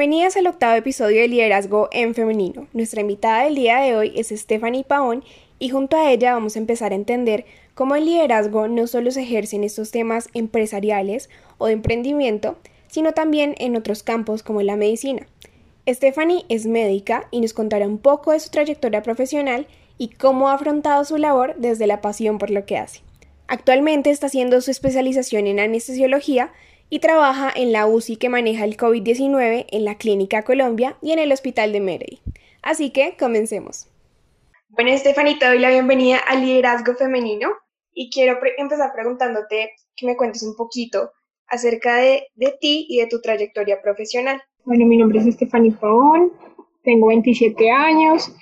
Bienvenidas al octavo episodio de Liderazgo en Femenino. Nuestra invitada del día de hoy es Stephanie Paón y junto a ella vamos a empezar a entender cómo el liderazgo no solo se ejerce en estos temas empresariales o de emprendimiento, sino también en otros campos como la medicina. Stephanie es médica y nos contará un poco de su trayectoria profesional y cómo ha afrontado su labor desde la pasión por lo que hace. Actualmente está haciendo su especialización en anestesiología y trabaja en la UCI que maneja el COVID-19 en la Clínica Colombia y en el Hospital de Merey. Así que comencemos. Bueno, Stephanie, te doy la bienvenida al liderazgo femenino y quiero empezar preguntándote que me cuentes un poquito acerca de, de, ti y de tu trayectoria profesional. Bueno, mi nombre es Stephanie Paón, tengo 27 años,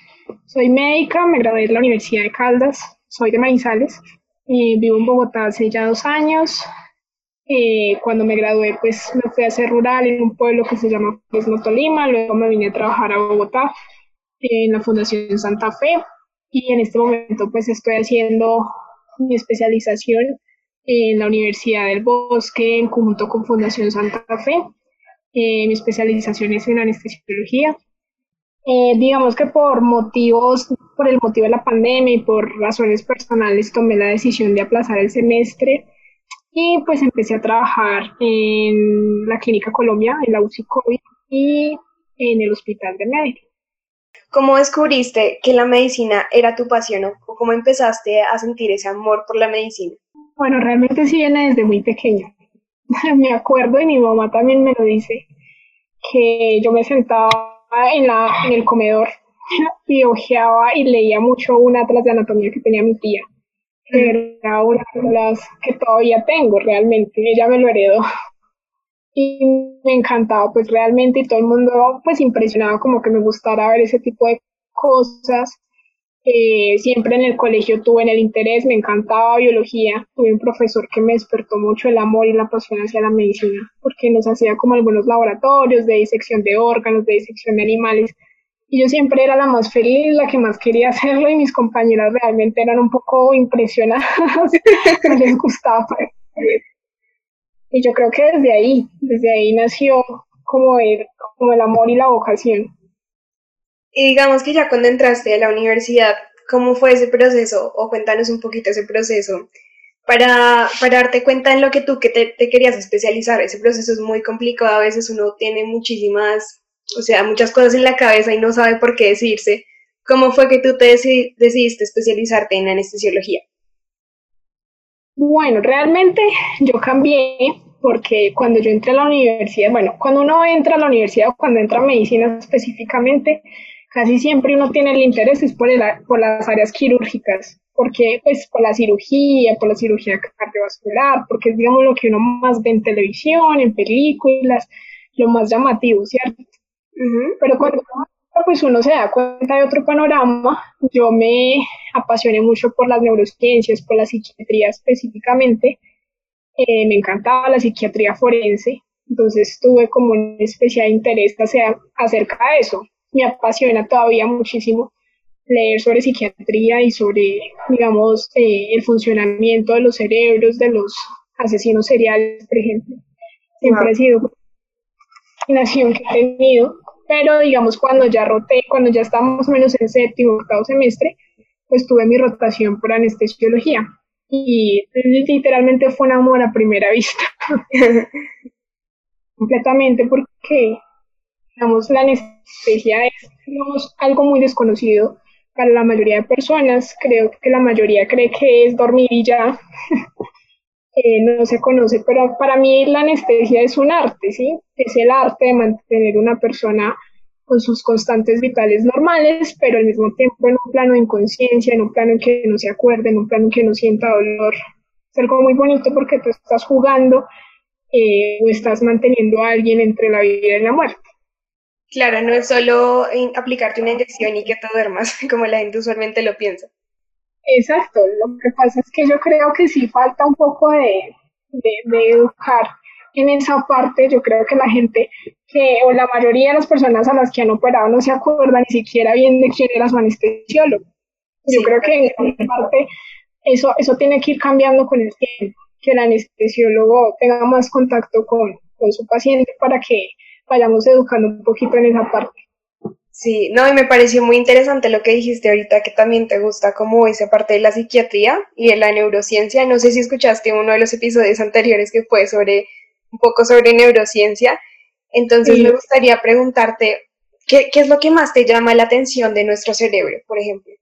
soy médica, me gradué de la Universidad de Caldas, soy de Manizales, eh, vivo en Bogotá hace ya dos años, eh, cuando me gradué, pues me fui a hacer rural en un pueblo que se llama Fresno Tolima, luego me vine a trabajar a Bogotá en la Fundación Santa Fe y en este momento pues estoy haciendo mi especialización en la Universidad del Bosque en conjunto con Fundación Santa Fe. Eh, mi especialización es en anestesiología. Eh, digamos que por motivos, por el motivo de la pandemia y por razones personales tomé la decisión de aplazar el semestre y pues empecé a trabajar en la Clínica Colombia, en la UCI COVID y en el Hospital de Médico. ¿Cómo descubriste que la medicina era tu pasión o cómo empezaste a sentir ese amor por la medicina? Bueno, realmente sí viene desde muy pequeña. me acuerdo y mi mamá también me lo dice, que yo me sentaba en, la, en el comedor y ojeaba y leía mucho un atlas de anatomía que tenía mi tía era una de las que todavía tengo realmente, ella me lo heredó. Y me encantaba pues realmente y todo el mundo pues impresionaba como que me gustara ver ese tipo de cosas. Eh, siempre en el colegio tuve en el interés, me encantaba biología, tuve un profesor que me despertó mucho el amor y la pasión hacia la medicina, porque nos hacía como algunos laboratorios de disección de órganos, de disección de animales, y yo siempre era la más feliz, la que más quería hacerlo y mis compañeras realmente eran un poco impresionadas, no les gustaba. Y yo creo que desde ahí, desde ahí nació como el, como el amor y la vocación. Y digamos que ya cuando entraste a la universidad, ¿cómo fue ese proceso? O cuéntanos un poquito ese proceso para, para darte cuenta en lo que tú que te querías especializar. Ese proceso es muy complicado, a veces uno tiene muchísimas o sea, muchas cosas en la cabeza y no sabe por qué decidirse. ¿Cómo fue que tú te decidiste especializarte en anestesiología? Bueno, realmente yo cambié porque cuando yo entré a la universidad, bueno, cuando uno entra a la universidad o cuando entra a medicina específicamente, casi siempre uno tiene el interés es por, por las áreas quirúrgicas, porque pues por la cirugía, por la cirugía cardiovascular, porque es digamos lo que uno más ve en televisión, en películas, lo más llamativo, ¿cierto? Pero cuando pues uno se da cuenta de otro panorama, yo me apasioné mucho por las neurociencias, por la psiquiatría específicamente. Eh, me encantaba la psiquiatría forense, entonces tuve como un especial interés acerca de eso. Me apasiona todavía muchísimo leer sobre psiquiatría y sobre, digamos, eh, el funcionamiento de los cerebros de los asesinos seriales, por ejemplo. Siempre ha sido una que he tenido pero digamos cuando ya roté, cuando ya estábamos menos en séptimo, octavo semestre, pues tuve mi rotación por anestesiología. Y literalmente fue un amor a primera vista. Completamente porque, digamos, la anestesia es algo muy desconocido para la mayoría de personas, creo que la mayoría cree que es dormir y ya, eh, no se conoce, pero para mí la anestesia es un arte, ¿sí? Es el arte de mantener una persona con sus constantes vitales normales, pero al mismo tiempo en un plano de inconsciencia, en un plano en que no se acuerde, en un plano en que no sienta dolor. Es algo muy bonito porque tú estás jugando eh, o estás manteniendo a alguien entre la vida y la muerte. Claro, no es solo aplicarte una inyección y que te duermas, como la gente usualmente lo piensa. Exacto, lo que pasa es que yo creo que sí falta un poco de, de educar en esa parte. Yo creo que la gente que, o la mayoría de las personas a las que han operado no se acuerdan ni siquiera bien de quién era su anestesiólogo. Yo creo que en parte eso, eso tiene que ir cambiando con el tiempo, que el anestesiólogo tenga más contacto con, con su paciente para que vayamos educando un poquito en esa parte. Sí, no, y me pareció muy interesante lo que dijiste ahorita, que también te gusta como esa parte de la psiquiatría y de la neurociencia. No sé si escuchaste uno de los episodios anteriores que fue sobre un poco sobre neurociencia entonces me gustaría preguntarte, ¿qué, ¿qué es lo que más te llama la atención de nuestro cerebro, por ejemplo?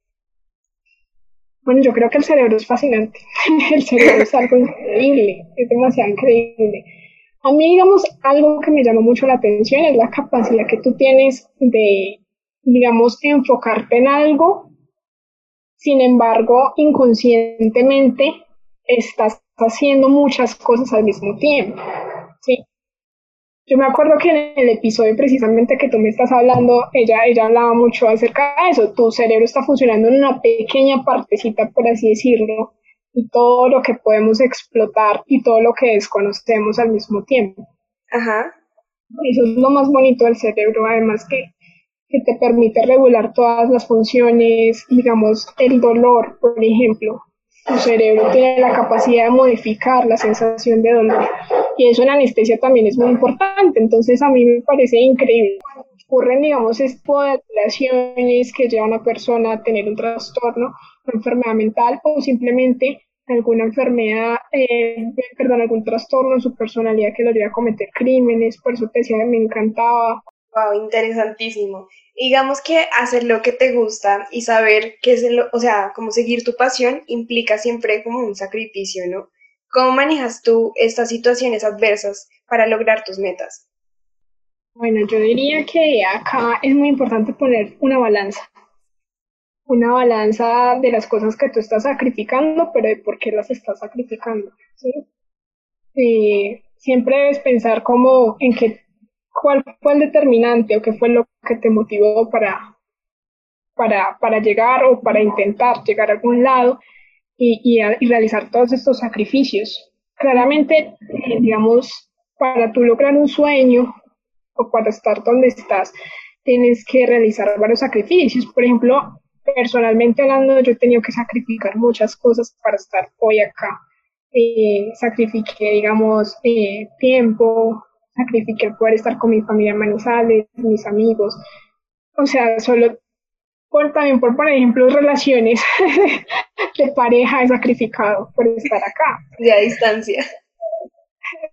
Bueno, yo creo que el cerebro es fascinante. el cerebro es algo increíble, es demasiado increíble. A mí, digamos, algo que me llama mucho la atención es la capacidad que tú tienes de, digamos, enfocarte en algo, sin embargo, inconscientemente estás haciendo muchas cosas al mismo tiempo. ¿sí? Yo me acuerdo que en el episodio precisamente que tú me estás hablando, ella, ella hablaba mucho acerca de eso. Tu cerebro está funcionando en una pequeña partecita, por así decirlo, y todo lo que podemos explotar y todo lo que desconocemos al mismo tiempo. Ajá. Eso es lo más bonito del cerebro, además que, que te permite regular todas las funciones, digamos, el dolor, por ejemplo. Tu cerebro tiene la capacidad de modificar la sensación de dolor y eso en anestesia también es muy importante. Entonces a mí me parece increíble. Ocurren, digamos, tipo de alteraciones que llevan a una persona a tener un trastorno, una enfermedad mental o simplemente alguna enfermedad, eh, perdón, algún trastorno en su personalidad que lo lleva a cometer crímenes. Por eso te decía, me encantaba. Wow, interesantísimo. Digamos que hacer lo que te gusta y saber qué es, lo, o sea, cómo seguir tu pasión implica siempre como un sacrificio, ¿no? ¿Cómo manejas tú estas situaciones adversas para lograr tus metas? Bueno, yo diría que acá es muy importante poner una balanza. Una balanza de las cosas que tú estás sacrificando, pero de por qué las estás sacrificando. ¿sí? Siempre debes pensar como en qué, cuál fue el determinante o qué fue lo que te motivó para, para, para llegar o para intentar llegar a algún lado y, y, realizar todos estos sacrificios. Claramente, eh, digamos, para tú lograr un sueño o para estar donde estás, tienes que realizar varios sacrificios. Por ejemplo, personalmente hablando, yo he tenido que sacrificar muchas cosas para estar hoy acá. Eh, sacrifiqué, digamos, eh, tiempo, sacrifiqué el poder estar con mi familia en Manizales, mis amigos. O sea, solo por también por, por ejemplo, relaciones de pareja he sacrificado por estar acá. De a distancia.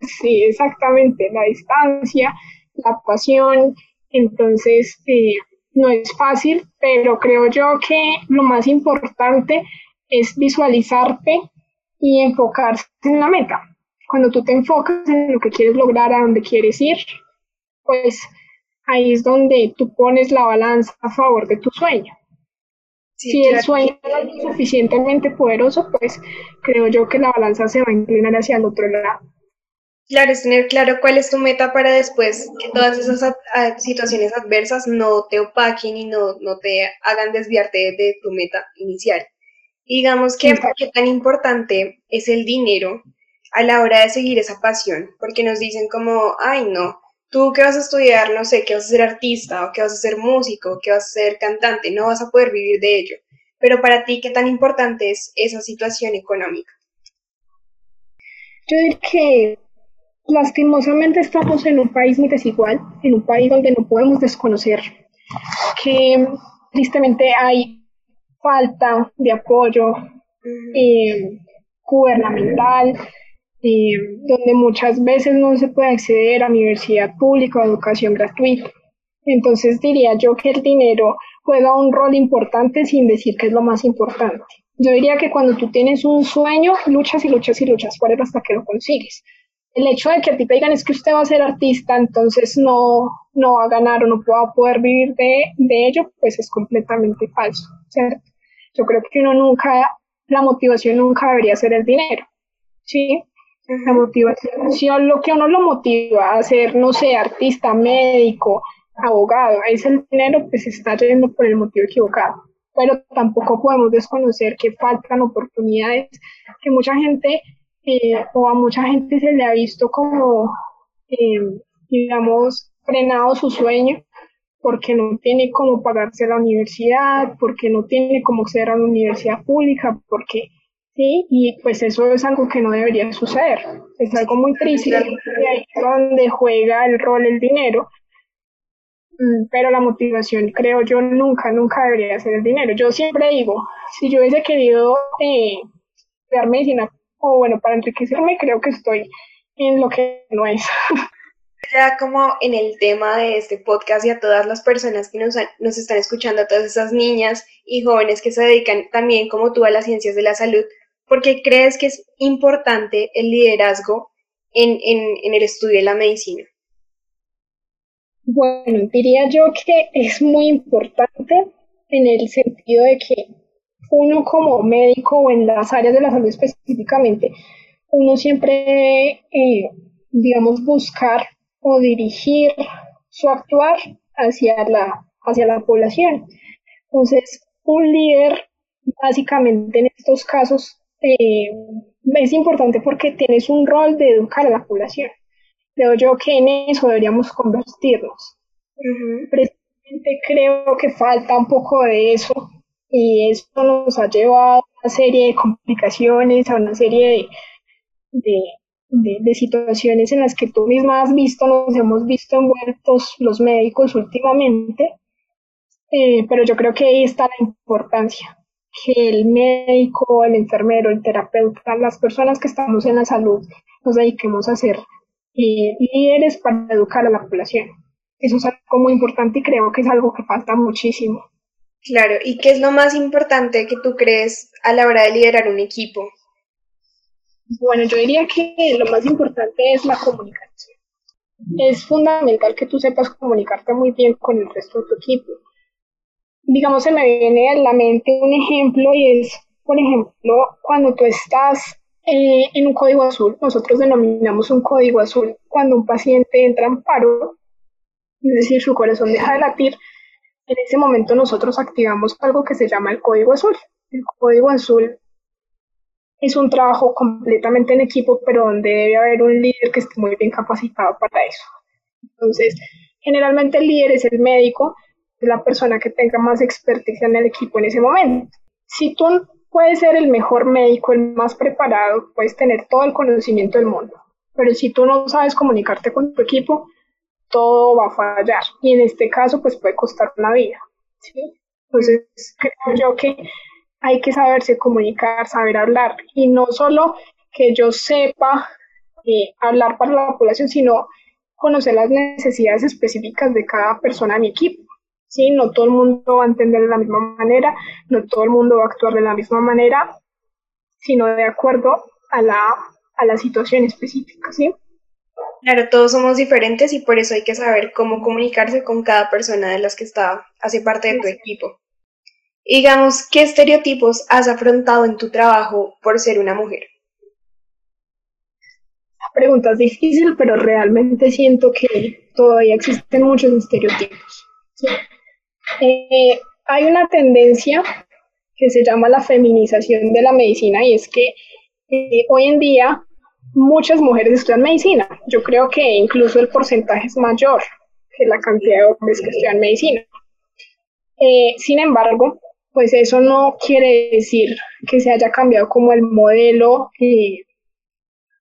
Sí, exactamente, la distancia, la pasión, entonces eh, no es fácil, pero creo yo que lo más importante es visualizarte y enfocarse en la meta. Cuando tú te enfocas en lo que quieres lograr, a dónde quieres ir, pues ahí es donde tú pones la balanza a favor de tu sueño. si el sueño es suficientemente poderoso, pues creo yo que la balanza se va a inclinar hacia el otro lado. Claro, es tener claro cuál es tu meta para después que todas esas situaciones adversas no te opaquen y no, no te hagan desviarte de, tu meta inicial. digamos que qué tan importante es el dinero a la hora de seguir esa pasión, porque nos dicen como, ay no, tú que vas a estudiar, no sé, que vas a ser artista o que vas a ser músico, que vas a ser cantante, no vas a poder vivir de ello. Pero para ti, ¿qué tan importante es esa situación económica? Yo diría que lastimosamente estamos en un país muy desigual, en un país donde no podemos desconocer que tristemente hay falta de apoyo eh, gubernamental, eh, donde muchas veces no se puede acceder a universidad pública o educación gratuita. Entonces diría yo que el dinero juega un rol importante sin decir que es lo más importante. Yo diría que cuando tú tienes un sueño, luchas y luchas y luchas por él hasta que lo consigues. El hecho de que a ti te digan es que usted va a ser artista, entonces no, no va a ganar o no va a poder vivir de, de ello, pues es completamente falso. ¿cierto? Yo creo que uno nunca, la motivación nunca debería ser el dinero. ¿sí? La motivación, lo que uno lo motiva a ser, no sé, artista, médico, abogado, es el dinero, pues está yendo por el motivo equivocado. Pero tampoco podemos desconocer que faltan oportunidades, que mucha gente eh, o a mucha gente se le ha visto como, eh, digamos, frenado su sueño porque no tiene cómo pagarse la universidad, porque no tiene cómo ser a una universidad pública, porque sí, y pues eso es algo que no debería suceder. Es algo muy triste, y ahí es donde juega el rol el dinero, mm, pero la motivación, creo yo, nunca, nunca debería ser el dinero. Yo siempre digo, si yo hubiese querido eh, estudiar medicina, o bueno, para enriquecerme, creo que estoy en lo que no es. Ya como en el tema de este podcast y a todas las personas que nos, nos están escuchando, a todas esas niñas y jóvenes que se dedican también como tú a las ciencias de la salud, ¿por qué crees que es importante el liderazgo en, en, el estudio de la medicina? Bueno, diría yo que es muy importante en el sentido de que uno como médico o en las áreas de la salud específicamente, uno siempre debe, eh, digamos, buscar o dirigir su actuar hacia la, hacia la población. Entonces, un líder, básicamente en estos casos, eh, es importante porque tienes un rol de educar a la población. Creo yo que en eso deberíamos convertirnos. Precisamente creo que falta un poco de eso y eso nos ha llevado a una serie de complicaciones, a una serie de de, situaciones en las que tú misma has visto, nos hemos visto envueltos los médicos últimamente, eh, pero yo creo que ahí está la importancia, que el médico, el enfermero, el terapeuta, las personas que estamos en la salud, nos dediquemos a ser eh, líderes para educar a la población. Eso es algo muy importante y creo que es algo que falta muchísimo. Claro, ¿y qué es lo más importante que tú crees a la hora de liderar un equipo? Bueno, yo diría que lo más importante es la comunicación. Es fundamental que tú sepas comunicarte muy bien con el resto de tu equipo. Digamos, se me viene a la mente un ejemplo y es, por ejemplo, cuando tú estás eh, en un código azul, nosotros denominamos un código azul cuando un paciente entra en paro, es decir, su corazón deja de latir, en ese momento nosotros activamos algo que se llama el código azul. El código azul es un trabajo completamente en equipo, pero donde debe haber un líder que esté muy bien capacitado para eso. Entonces, generalmente el líder es el médico, la persona que tenga más experticia en el equipo en ese momento. Si tú puedes ser el mejor médico, el más preparado, puedes tener todo el conocimiento del mundo, pero si tú no sabes comunicarte con tu equipo, todo va a fallar. Y en este caso, pues puede costar una vida. Entonces, creo yo que hay que saberse comunicar, saber hablar y no solo que yo sepa eh, hablar para la población, sino conocer las necesidades específicas de cada persona en mi equipo. ¿Sí? No todo el mundo va a entender de la misma manera, no todo el mundo va a actuar de la misma manera, sino de acuerdo a la, a la situación específica. ¿sí? Claro, todos somos diferentes y por eso hay que saber cómo comunicarse con cada persona de las que está, hace parte de tu equipo. Digamos, ¿qué estereotipos has afrontado en tu trabajo por ser una mujer? La pregunta es difícil, pero realmente siento que todavía existen muchos estereotipos. Eh, hay una tendencia que se llama la feminización de la medicina y es que eh, hoy en día muchas mujeres estudian medicina. Yo creo que incluso el porcentaje es mayor que la cantidad de hombres que estudian medicina. Eh, sin embargo, pues eso no quiere decir que se haya cambiado como el modelo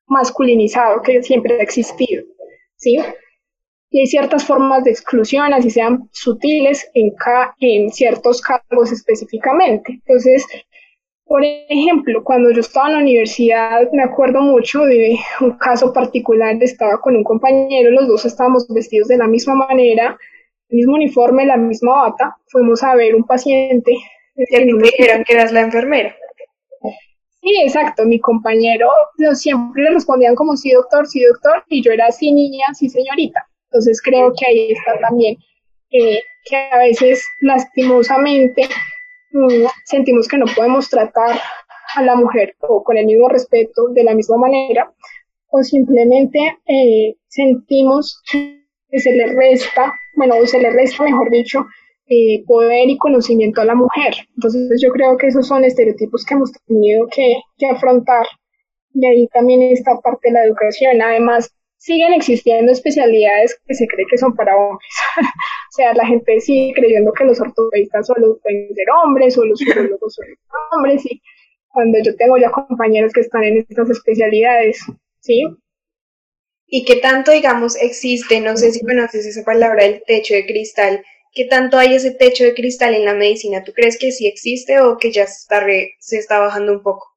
masculinizado que siempre ha existido, ¿sí? Y hay ciertas formas de exclusión, así sean sutiles, en, en ciertos cargos específicamente. Entonces, por ejemplo, cuando yo estaba en la universidad, me acuerdo mucho de un caso particular, estaba con un compañero, los dos estábamos vestidos de la misma manera, mismo uniforme, la misma bata, fuimos a ver un paciente. Y me dijeron que eras la enfermera. Sí, exacto. Mi compañero siempre le respondían como sí, doctor, sí, doctor, y yo era sí, niña, sí, señorita. Entonces creo que ahí está también eh, que a veces lastimosamente mm, sentimos que no podemos tratar a la mujer o con el mismo respeto, de la misma manera, o simplemente eh, sentimos que se le resta, bueno, se le resta, mejor dicho, eh, poder y conocimiento a la mujer. Entonces yo creo que esos son estereotipos que hemos tenido que, que afrontar. Y ahí también está parte de la educación. Además, siguen existiendo especialidades que se cree que son para hombres. o sea, la gente sigue creyendo que los ortopedistas solo pueden ser hombres o los urologos son hombres y cuando yo tengo ya compañeros que están en estas especialidades, ¿sí? ¿Y qué tanto, digamos, existe, no sé si conoces esa palabra, el techo de cristal, qué tanto hay ese techo de cristal en la medicina? ¿Tú crees que sí existe o que ya se está, se está bajando un poco?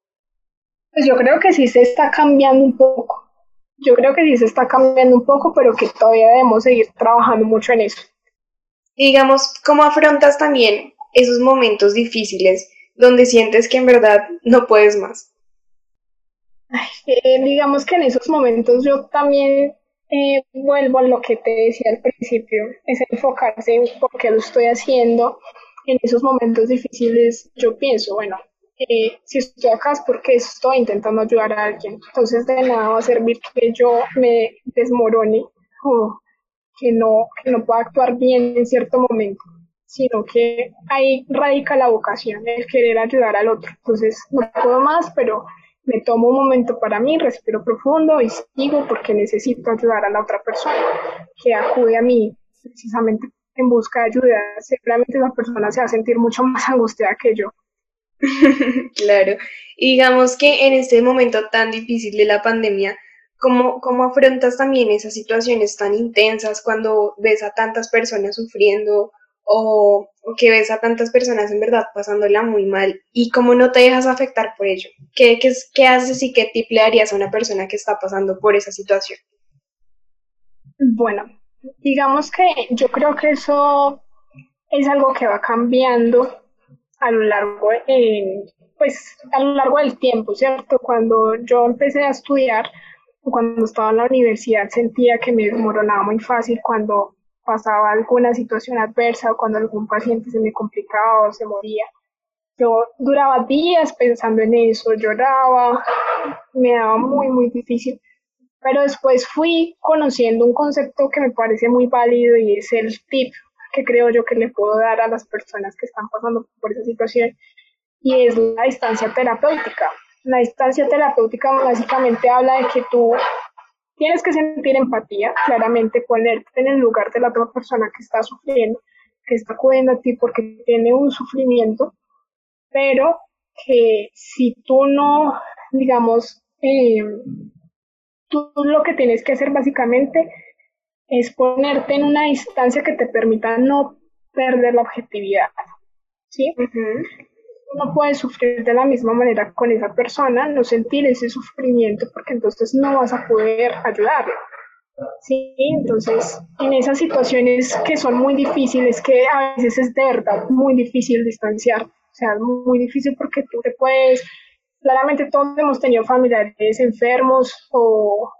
Pues yo creo que sí se está cambiando un poco. Yo creo que sí se está cambiando un poco, pero que todavía debemos seguir trabajando mucho en eso. Digamos, ¿cómo afrontas también esos momentos difíciles donde sientes que en verdad no puedes más? Eh, digamos que en esos momentos yo también eh, vuelvo a lo que te decía al principio, es enfocarse en por qué lo estoy haciendo. En esos momentos difíciles yo pienso, bueno, eh, si estoy acá es porque estoy intentando ayudar a alguien. Entonces de nada va a servir que yo me desmorone o que no, que no pueda actuar bien en cierto momento sino que ahí radica la vocación, el querer ayudar al otro. Entonces, no puedo más, pero me tomo un momento para mí, respiro profundo y sigo porque necesito ayudar a la otra persona que acude a mí precisamente en busca de ayuda. Seguramente esa persona se va a sentir mucho más angustiada que yo. claro. Y digamos que en este momento tan difícil de la pandemia, ¿cómo, ¿cómo afrontas también esas situaciones tan intensas cuando ves a tantas personas sufriendo o, que ves a tantas personas en verdad pasándola muy mal y cómo no te dejas afectar por ello. ¿Qué, qué, qué haces y qué tip le darías a una persona que está pasando por esa situación? Bueno, digamos que yo creo que eso es algo que va cambiando a lo largo pues a lo largo del tiempo, ¿cierto? Cuando yo empecé a estudiar, cuando estaba en la universidad sentía que me desmoronaba muy fácil cuando pasaba alguna situación adversa o cuando algún paciente se me complicaba o se moría. Yo duraba días pensando en eso, lloraba, me daba muy, muy difícil. Pero después fui conociendo un concepto que me parece muy válido y es el tip que creo yo que le puedo dar a las personas que están pasando por esa situación y es la distancia terapéutica. La distancia terapéutica básicamente habla de que tú Tienes que sentir empatía, claramente ponerte en el lugar de la otra persona que está sufriendo, que está acudiendo a ti porque tiene un sufrimiento, pero que si tú no, digamos, eh, tú lo que tienes que hacer básicamente es ponerte en una distancia que te permita no perder la objetividad. ¿Sí? no puedes sufrir de la misma manera con esa persona, no sentir ese sufrimiento, porque entonces no vas a poder ayudarlo. Sí, entonces en esas situaciones que son muy difíciles, que a veces es de verdad muy difícil distanciar, o sea, muy difícil porque tú te puedes, claramente todos hemos tenido familiares enfermos o,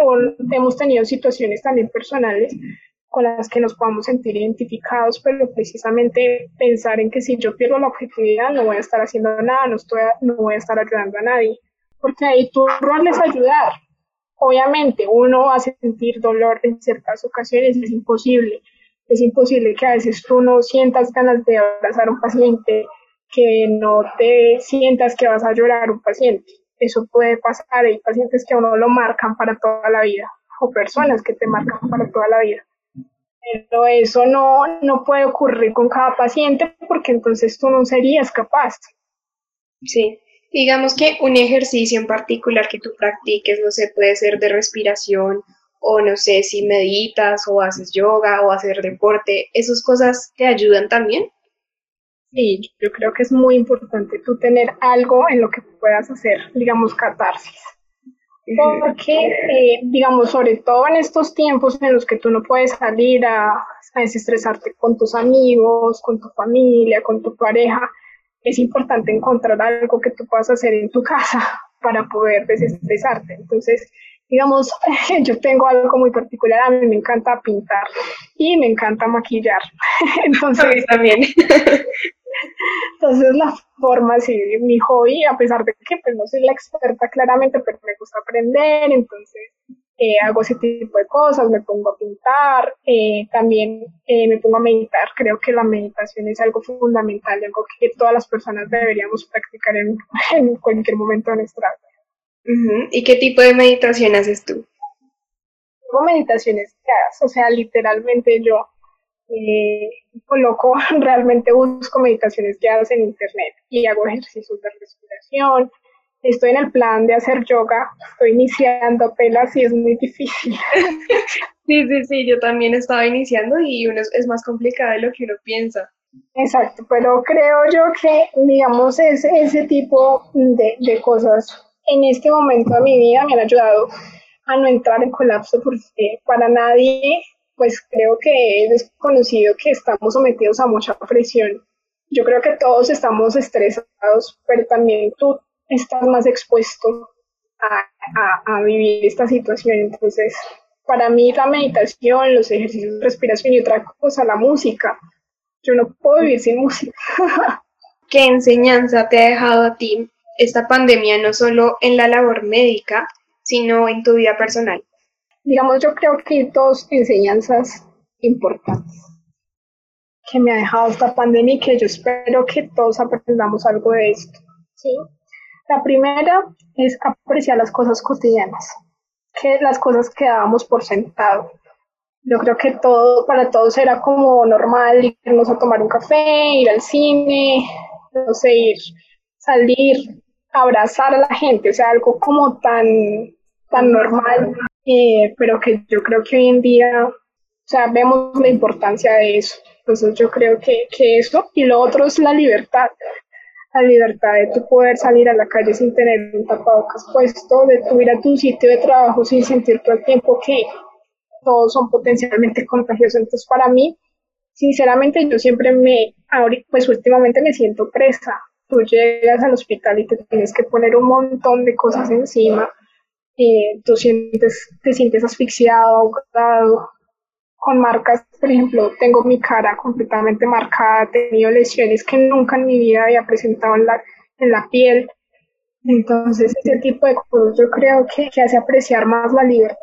o hemos tenido situaciones también personales con las que nos podamos sentir identificados, pero precisamente pensar en que si yo pierdo la objetividad no voy a estar haciendo nada, no, estoy, no voy a estar ayudando a nadie, porque ahí tu rol es ayudar. Obviamente uno va a sentir dolor en ciertas ocasiones, es imposible, es imposible que a veces tú no sientas ganas de abrazar a un paciente, que no te sientas que vas a llorar un paciente. Eso puede pasar, hay pacientes que a uno lo marcan para toda la vida, o personas que te marcan para toda la vida pero eso no, no puede ocurrir con cada paciente porque entonces tú no serías capaz. Sí, digamos que un ejercicio en particular que tú practiques, no sé, puede ser de respiración o no sé si meditas o haces yoga o hacer deporte, ¿esas cosas te ayudan también? Sí, yo creo que es muy importante tú tener algo en lo que puedas hacer, digamos, catarsis. porque, eh, digamos, sobre todo en estos tiempos en los que tú no puedes salir a, a desestresarte con tus amigos, con tu familia, con tu pareja, es importante encontrar algo que tú puedas hacer en tu casa para poder desestresarte. Entonces, digamos, yo tengo algo muy particular, a mí me encanta pintar y me encanta maquillar. Entonces, también. Entonces la forma, así, mi hobby, a pesar de que pues no soy la experta claramente, pero me gusta aprender, entonces eh, hago ese tipo de cosas, me pongo a pintar, eh, también eh, me pongo a meditar. Creo que la meditación es algo fundamental, algo que todas las personas deberíamos practicar en, en cualquier momento de nuestra vida. ¿Y qué tipo de meditación haces tú? Hago meditaciones guiadas, o sea, literalmente yo coloco, realmente busco meditaciones guiadas en internet y hago ejercicios de respiración, estoy en el plan de hacer yoga, estoy iniciando apenas y es muy difícil. Sí, sí, sí, yo también estaba iniciando y uno es, más complicado de lo que uno piensa. Exacto, pero creo yo que, digamos, ese, ese tipo de, de cosas en este momento de mi vida me han ayudado a no entrar en colapso porque para nadie, pues creo que es desconocido que estamos sometidos a mucha presión. Yo creo que todos estamos estresados, pero también tú estás más expuesto a, a, vivir esta situación. Entonces, para mí la meditación, los ejercicios de respiración y otra cosa, la música. Yo no puedo vivir sin música. ¿Qué enseñanza te ha dejado a ti esta pandemia, no solo en la labor médica, sino en tu vida personal? Digamos, yo creo que hay dos enseñanzas importantes que me ha dejado esta pandemia y que yo espero que todos aprendamos algo de esto. ¿sí? La primera es apreciar las cosas cotidianas, que las cosas que dábamos por sentado. Yo creo que todo, para todos era como normal irnos a tomar un café, ir al cine, no sé, ir, salir, abrazar a la gente, o sea, algo como tan, tan normal, eh, pero que yo creo que hoy en día, o sea, vemos la importancia de eso. Entonces yo creo que, que eso, y lo otro es la libertad la libertad de tu poder salir a la calle sin tener un tapabocas puesto, de tu ir a tu sitio de trabajo sin sentir todo el tiempo que todos son potencialmente contagiosos. Entonces, para mí, sinceramente, yo siempre me, pues últimamente me siento presa. Tú llegas al hospital y te tienes que poner un montón de cosas encima. Eh, tú sientes, te sientes asfixiado, ahogado, con marcas, por ejemplo, tengo mi cara completamente marcada, he tenido lesiones que nunca en mi vida había presentado en la, en la piel. Entonces, ese tipo de cosas yo creo que, que hace apreciar más la libertad.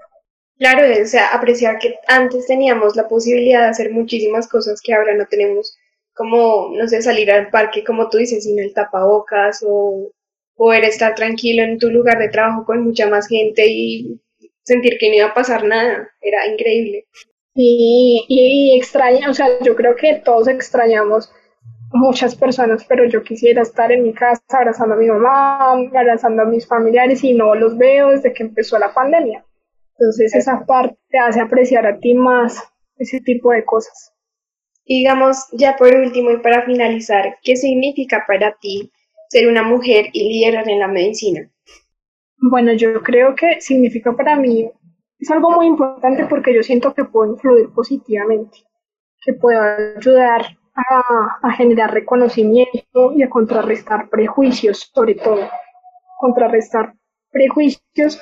Claro, o sea, apreciar que antes teníamos la posibilidad de hacer muchísimas cosas que ahora no tenemos, como, no sé, salir al parque, como tú dices, sin el tapabocas o poder estar tranquilo en tu lugar de trabajo con mucha más gente y sentir que no iba a pasar nada, era increíble. Y, y, extraña, o sea, yo creo que todos extrañamos muchas personas, pero yo quisiera estar en mi casa abrazando a mi mamá, abrazando a mis familiares y no los veo desde que empezó la pandemia. Entonces esa parte te hace apreciar a ti más ese tipo de cosas. Digamos, ya por último y para finalizar, ¿qué significa para ti ser una mujer y liderar en la medicina? Bueno, yo creo que significa para mí es algo muy importante porque yo siento que puedo influir positivamente, que puedo ayudar a, a, generar reconocimiento y a contrarrestar prejuicios, sobre todo, contrarrestar prejuicios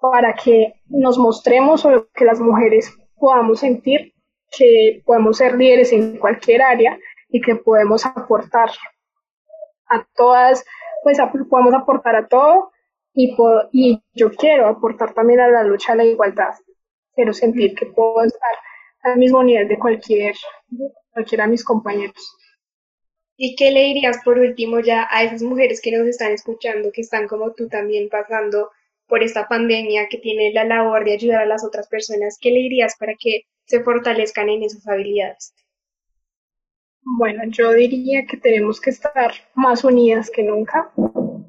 para que nos mostremos o que las mujeres podamos sentir que podemos ser líderes en cualquier área y que podemos aportar a todas, pues podemos aportar a todo y, y yo quiero aportar también a la lucha a la igualdad. Quiero sentir que puedo estar al mismo nivel de cualquier, cualquiera de mis compañeros. ¿Y qué le dirías por último ya a esas mujeres que nos están escuchando, que están como tú también pasando por esta pandemia, que tienen la labor de ayudar a las otras personas? ¿Qué le dirías para que se fortalezcan en esas habilidades? Bueno, yo diría que tenemos que estar más unidas que nunca,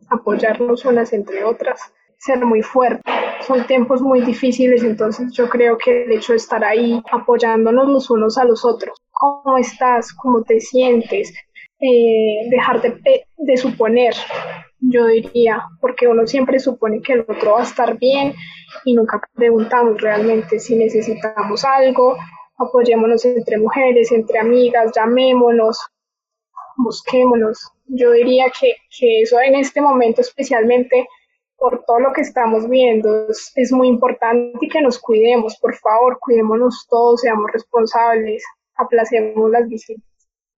apoyarnos unas entre otras, ser muy fuertes. Son tiempos muy difíciles, entonces yo creo que el hecho de estar ahí apoyándonos los unos a los otros, cómo estás, cómo te sientes, eh, dejar de, de, suponer. yo diría, porque uno siempre supone que el otro va a estar bien y nunca preguntamos realmente si necesitamos algo, apoyémonos entre mujeres, entre amigas, llamémonos, busquémonos. Yo diría que, que eso en este momento especialmente por todo lo que estamos viendo es, muy importante y que nos cuidemos, por favor, cuidémonos todos, seamos responsables, aplacemos las visitas.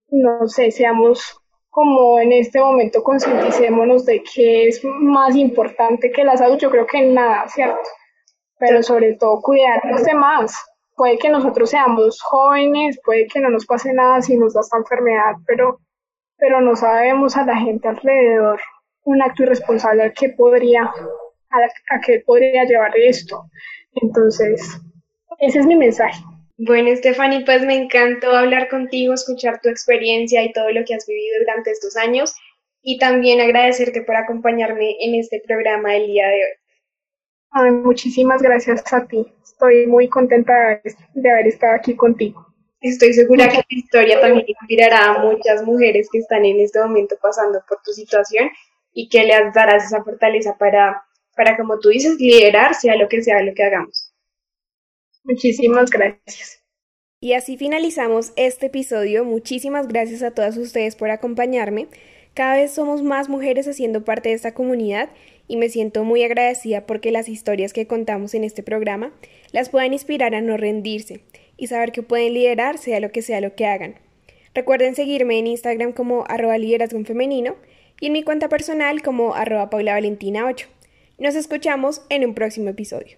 No sé, seamos como en este momento concienticémonos de que es más importante que la salud, yo creo que nada, ¿cierto? Pero sobre todo cuidarnos de más. Puede que nosotros seamos jóvenes, puede que no nos pase nada si nos da esta enfermedad, pero, pero no sabemos a la gente alrededor un acto irresponsable al que podría, a, a que podría llevar esto. Entonces, ese es mi mensaje. Bueno, Stephanie, pues me encantó hablar contigo, escuchar tu experiencia y todo lo que has vivido durante estos años y también agradecerte por acompañarme en este programa el día de hoy. Ay, muchísimas gracias a ti. Estoy muy contenta de haber estado aquí contigo. Estoy segura que tu historia también inspirará a muchas mujeres que están en este momento pasando por tu situación y que les darás esa fortaleza para, para como tú dices, liderar sea lo que sea lo que hagamos. Muchísimas gracias. Y así finalizamos este episodio. Muchísimas gracias a todas ustedes por acompañarme. Cada vez somos más mujeres haciendo parte de esta comunidad y me siento muy agradecida porque las historias que contamos en este programa las puedan inspirar a no rendirse y saber que pueden liderar sea lo que sea lo que hagan. Recuerden seguirme en Instagram como arroba liderazgo femenino y en mi cuenta personal como arroba paulavalentina 8. Nos escuchamos en un próximo episodio.